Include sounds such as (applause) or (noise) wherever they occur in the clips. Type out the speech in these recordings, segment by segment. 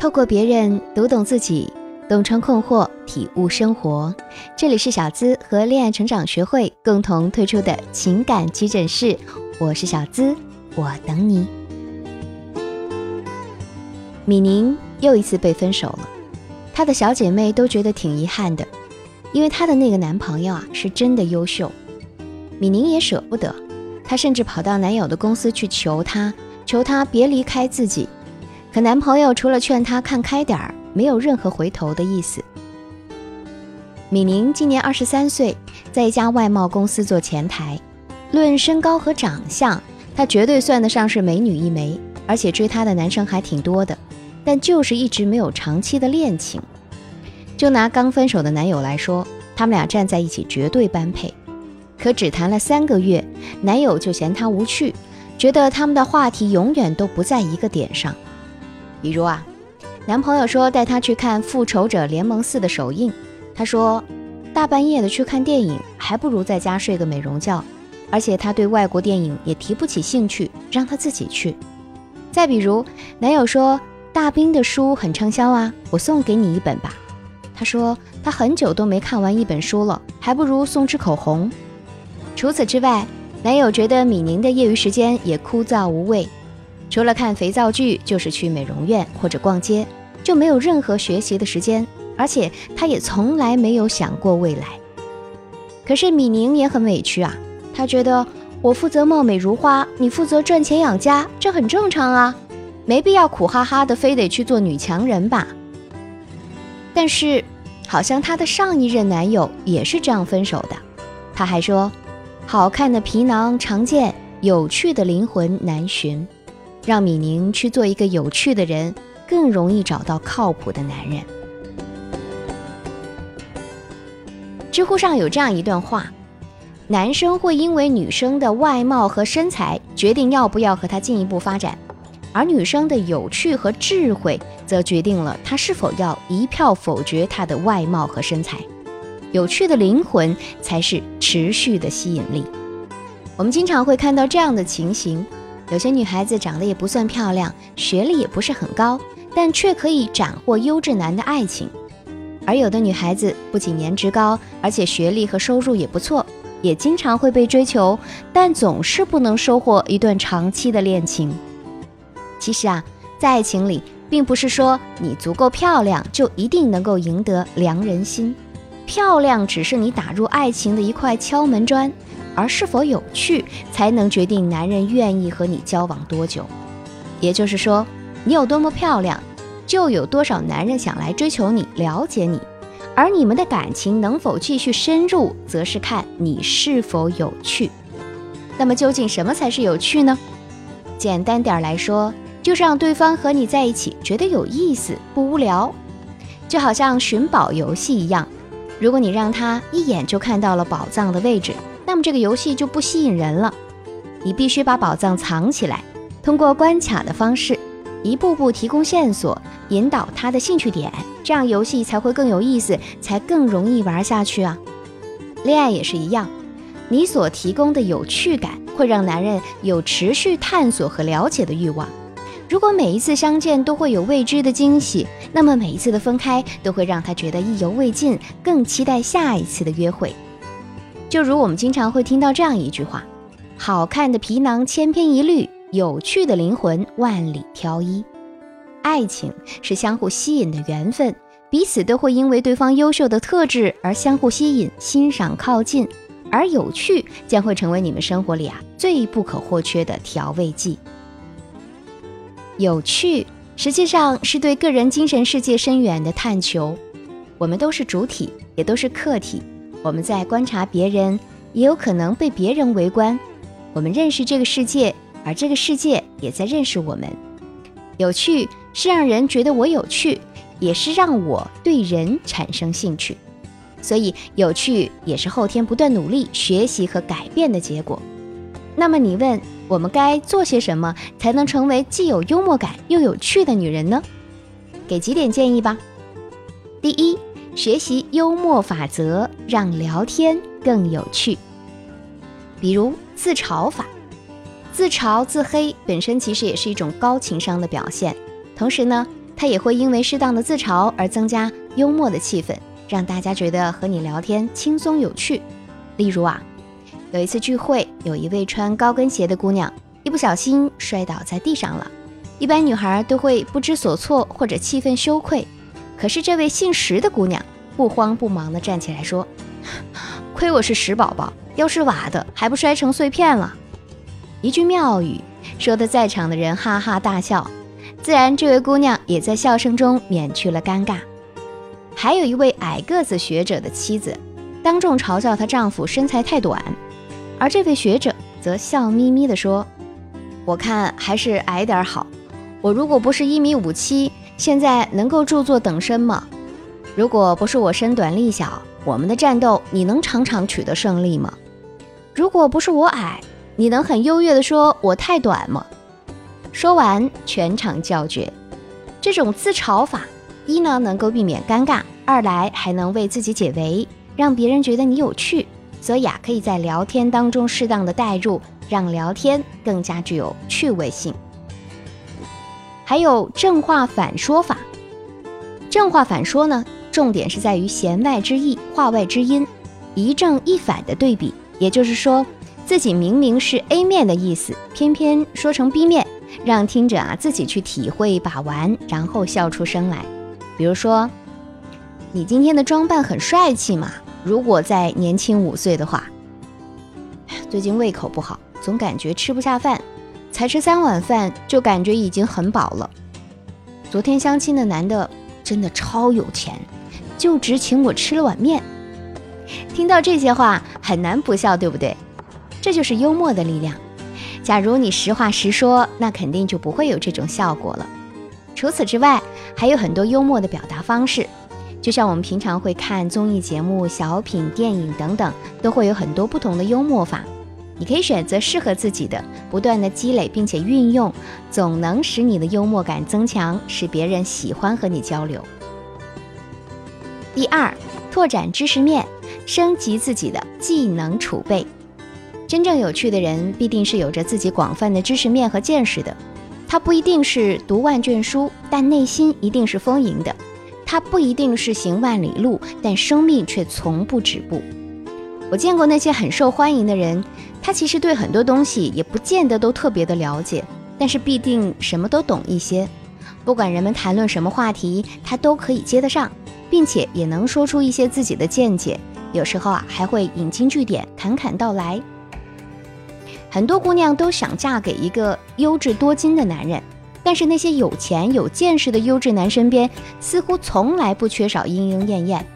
透过别人读懂自己，洞穿困惑，体悟生活。这里是小资和恋爱成长学会共同推出的情感急诊室，我是小资，我等你。米宁又一次被分手了，她的小姐妹都觉得挺遗憾的，因为她的那个男朋友啊是真的优秀。米宁也舍不得，她甚至跑到男友的公司去求他，求他别离开自己。可男朋友除了劝她看开点儿，没有任何回头的意思。米宁今年二十三岁，在一家外贸公司做前台。论身高和长相，她绝对算得上是美女一枚，而且追她的男生还挺多的。但就是一直没有长期的恋情。就拿刚分手的男友来说，他们俩站在一起绝对般配。可只谈了三个月，男友就嫌她无趣，觉得他们的话题永远都不在一个点上。比如啊，男朋友说带她去看《复仇者联盟四》的首映，她说大半夜的去看电影，还不如在家睡个美容觉。而且她对外国电影也提不起兴趣，让她自己去。再比如，男友说大兵的书很畅销啊，我送给你一本吧。她说她很久都没看完一本书了，还不如送支口红。除此之外，男友觉得米宁的业余时间也枯燥无味，除了看肥皂剧，就是去美容院或者逛街，就没有任何学习的时间。而且他也从来没有想过未来。可是米宁也很委屈啊，他觉得我负责貌美如花，你负责赚钱养家，这很正常啊，没必要苦哈哈的非得去做女强人吧。但是，好像她的上一任男友也是这样分手的。他还说。好看的皮囊常见，有趣的灵魂难寻。让米宁去做一个有趣的人，更容易找到靠谱的男人。知乎上有这样一段话：男生会因为女生的外貌和身材决定要不要和她进一步发展，而女生的有趣和智慧则决定了他是否要一票否决她的外貌和身材。有趣的灵魂才是持续的吸引力。我们经常会看到这样的情形：有些女孩子长得也不算漂亮，学历也不是很高，但却可以斩获优质男的爱情；而有的女孩子不仅颜值高，而且学历和收入也不错，也经常会被追求，但总是不能收获一段长期的恋情。其实啊，在爱情里，并不是说你足够漂亮就一定能够赢得良人心。漂亮只是你打入爱情的一块敲门砖，而是否有趣才能决定男人愿意和你交往多久。也就是说，你有多么漂亮，就有多少男人想来追求你、了解你。而你们的感情能否继续深入，则是看你是否有趣。那么，究竟什么才是有趣呢？简单点来说，就是让对方和你在一起觉得有意思、不无聊，就好像寻宝游戏一样。如果你让他一眼就看到了宝藏的位置，那么这个游戏就不吸引人了。你必须把宝藏藏起来，通过关卡的方式，一步步提供线索，引导他的兴趣点，这样游戏才会更有意思，才更容易玩下去啊。恋爱也是一样，你所提供的有趣感，会让男人有持续探索和了解的欲望。如果每一次相见都会有未知的惊喜，那么每一次的分开都会让他觉得意犹未尽，更期待下一次的约会。就如我们经常会听到这样一句话：“好看的皮囊千篇一律，有趣的灵魂万里挑一。”爱情是相互吸引的缘分，彼此都会因为对方优秀的特质而相互吸引、欣赏、靠近，而有趣将会成为你们生活里啊最不可或缺的调味剂。有趣实际上是对个人精神世界深远的探求。我们都是主体，也都是客体。我们在观察别人，也有可能被别人围观。我们认识这个世界，而这个世界也在认识我们。有趣是让人觉得我有趣，也是让我对人产生兴趣。所以，有趣也是后天不断努力学习和改变的结果。那么，你问？我们该做些什么才能成为既有幽默感又有趣的女人呢？给几点建议吧。第一，学习幽默法则，让聊天更有趣。比如自嘲法，自嘲自黑本身其实也是一种高情商的表现，同时呢，他也会因为适当的自嘲而增加幽默的气氛，让大家觉得和你聊天轻松有趣。例如啊，有一次聚会，有一位穿高跟鞋的姑娘一不小心摔倒在地上了，一般女孩都会不知所措或者气愤羞愧，可是这位姓石的姑娘不慌不忙地站起来说：“ (laughs) 亏我是石宝宝，要是瓦的还不摔成碎片了。”一句妙语，说的在场的人哈哈大笑。自然，这位姑娘也在笑声中免去了尴尬。还有一位矮个子学者的妻子，当众嘲笑她丈夫身材太短，而这位学者则笑眯眯地说：“我看还是矮点好。我如果不是一米五七，现在能够著作等身吗？如果不是我身短力小，我们的战斗你能场场取得胜利吗？如果不是我矮，你能很优越地说我太短吗？”说完，全场叫绝。这种自嘲法，一呢能够避免尴尬，二来还能为自己解围，让别人觉得你有趣。所以啊，可以在聊天当中适当的带入，让聊天更加具有趣味性。还有正话反说法。正话反说呢，重点是在于弦外之意，话外之音，一正一反的对比。也就是说，自己明明是 A 面的意思，偏偏说成 B 面。让听者啊自己去体会把玩，然后笑出声来。比如说，你今天的装扮很帅气嘛。如果再年轻五岁的话，最近胃口不好，总感觉吃不下饭，才吃三碗饭就感觉已经很饱了。昨天相亲的男的真的超有钱，就只请我吃了碗面。听到这些话很难不笑，对不对？这就是幽默的力量。假如你实话实说，那肯定就不会有这种效果了。除此之外，还有很多幽默的表达方式，就像我们平常会看综艺节目、小品、电影等等，都会有很多不同的幽默法。你可以选择适合自己的，不断的积累并且运用，总能使你的幽默感增强，使别人喜欢和你交流。第二，拓展知识面，升级自己的技能储备。真正有趣的人，必定是有着自己广泛的知识面和见识的。他不一定是读万卷书，但内心一定是丰盈的；他不一定是行万里路，但生命却从不止步。我见过那些很受欢迎的人，他其实对很多东西也不见得都特别的了解，但是必定什么都懂一些。不管人们谈论什么话题，他都可以接得上，并且也能说出一些自己的见解。有时候啊，还会引经据典，侃侃道来。很多姑娘都想嫁给一个优质多金的男人，但是那些有钱有见识的优质男身边似乎从来不缺少莺莺燕燕。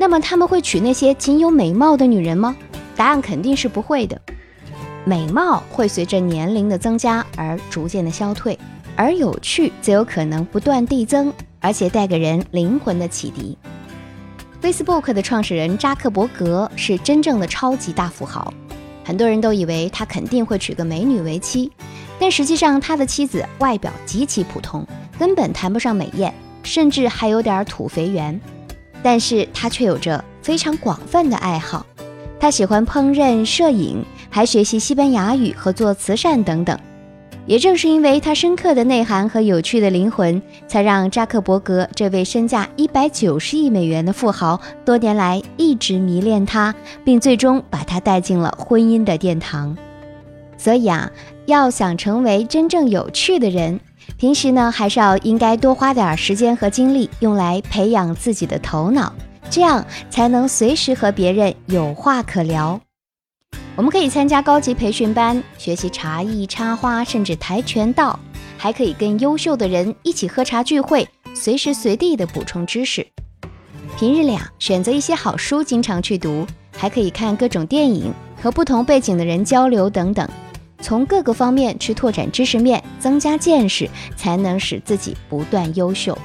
那么他们会娶那些仅有美貌的女人吗？答案肯定是不会的。美貌会随着年龄的增加而逐渐的消退，而有趣则有可能不断递增，而且带给人灵魂的启迪。Facebook 的创始人扎克伯格是真正的超级大富豪。很多人都以为他肯定会娶个美女为妻，但实际上他的妻子外表极其普通，根本谈不上美艳，甚至还有点土肥圆。但是他却有着非常广泛的爱好，他喜欢烹饪、摄影，还学习西班牙语和做慈善等等。也正是因为他深刻的内涵和有趣的灵魂，才让扎克伯格这位身价一百九十亿美元的富豪多年来一直迷恋他，并最终把他带进了婚姻的殿堂。所以啊，要想成为真正有趣的人，平时呢还是要应该多花点时间和精力用来培养自己的头脑，这样才能随时和别人有话可聊。我们可以参加高级培训班，学习茶艺、插花，甚至跆拳道，还可以跟优秀的人一起喝茶聚会，随时随地的补充知识。平日里啊，选择一些好书，经常去读，还可以看各种电影，和不同背景的人交流等等，从各个方面去拓展知识面，增加见识，才能使自己不断优秀。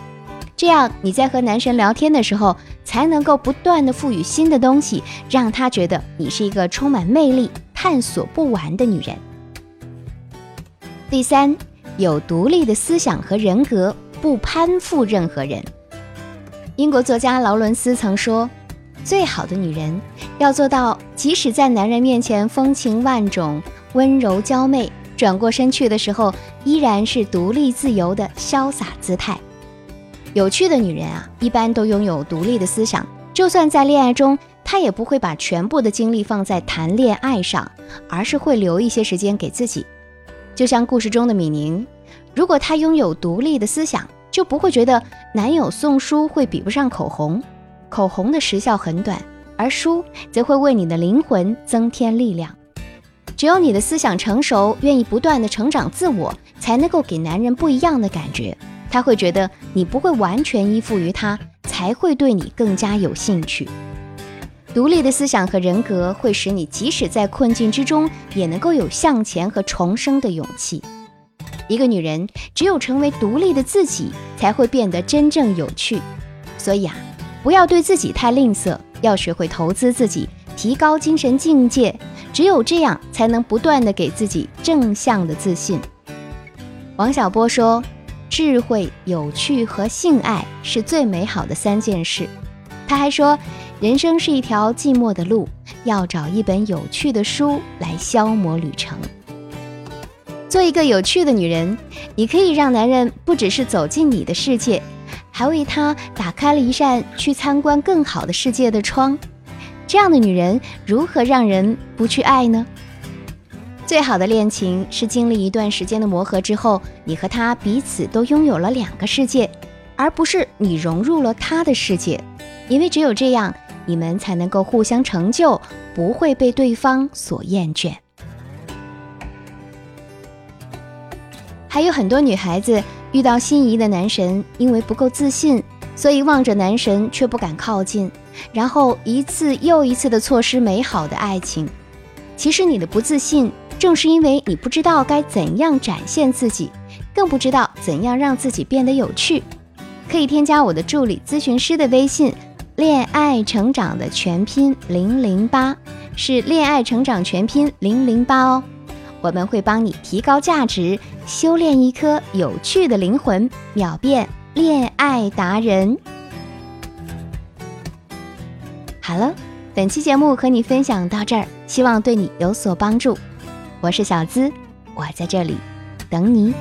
这样你在和男神聊天的时候，才能够不断的赋予新的东西，让他觉得你是一个充满魅力、探索不完的女人。第三，有独立的思想和人格，不攀附任何人。英国作家劳伦斯曾说：“最好的女人要做到，即使在男人面前风情万种、温柔娇媚，转过身去的时候，依然是独立自由的潇洒姿态。”有趣的女人啊，一般都拥有独立的思想，就算在恋爱中，她也不会把全部的精力放在谈恋爱上，而是会留一些时间给自己。就像故事中的米宁，如果她拥有独立的思想，就不会觉得男友送书会比不上口红，口红的时效很短，而书则会为你的灵魂增添力量。只有你的思想成熟，愿意不断的成长自我，才能够给男人不一样的感觉。他会觉得你不会完全依附于他，才会对你更加有兴趣。独立的思想和人格会使你即使在困境之中，也能够有向前和重生的勇气。一个女人只有成为独立的自己，才会变得真正有趣。所以啊，不要对自己太吝啬，要学会投资自己，提高精神境界。只有这样，才能不断的给自己正向的自信。王小波说。智慧、有趣和性爱是最美好的三件事。他还说，人生是一条寂寞的路，要找一本有趣的书来消磨旅程。做一个有趣的女人，你可以让男人不只是走进你的世界，还为他打开了一扇去参观更好的世界的窗。这样的女人，如何让人不去爱呢？最好的恋情是经历一段时间的磨合之后，你和他彼此都拥有了两个世界，而不是你融入了他的世界。因为只有这样，你们才能够互相成就，不会被对方所厌倦。还有很多女孩子遇到心仪的男神，因为不够自信，所以望着男神却不敢靠近，然后一次又一次的错失美好的爱情。其实你的不自信。正是因为你不知道该怎样展现自己，更不知道怎样让自己变得有趣，可以添加我的助理咨询师的微信“恋爱成长”的全拼零零八，是恋爱成长全拼零零八哦。我们会帮你提高价值，修炼一颗有趣的灵魂，秒变恋爱达人。好了，本期节目和你分享到这儿，希望对你有所帮助。我是小资，我在这里等你。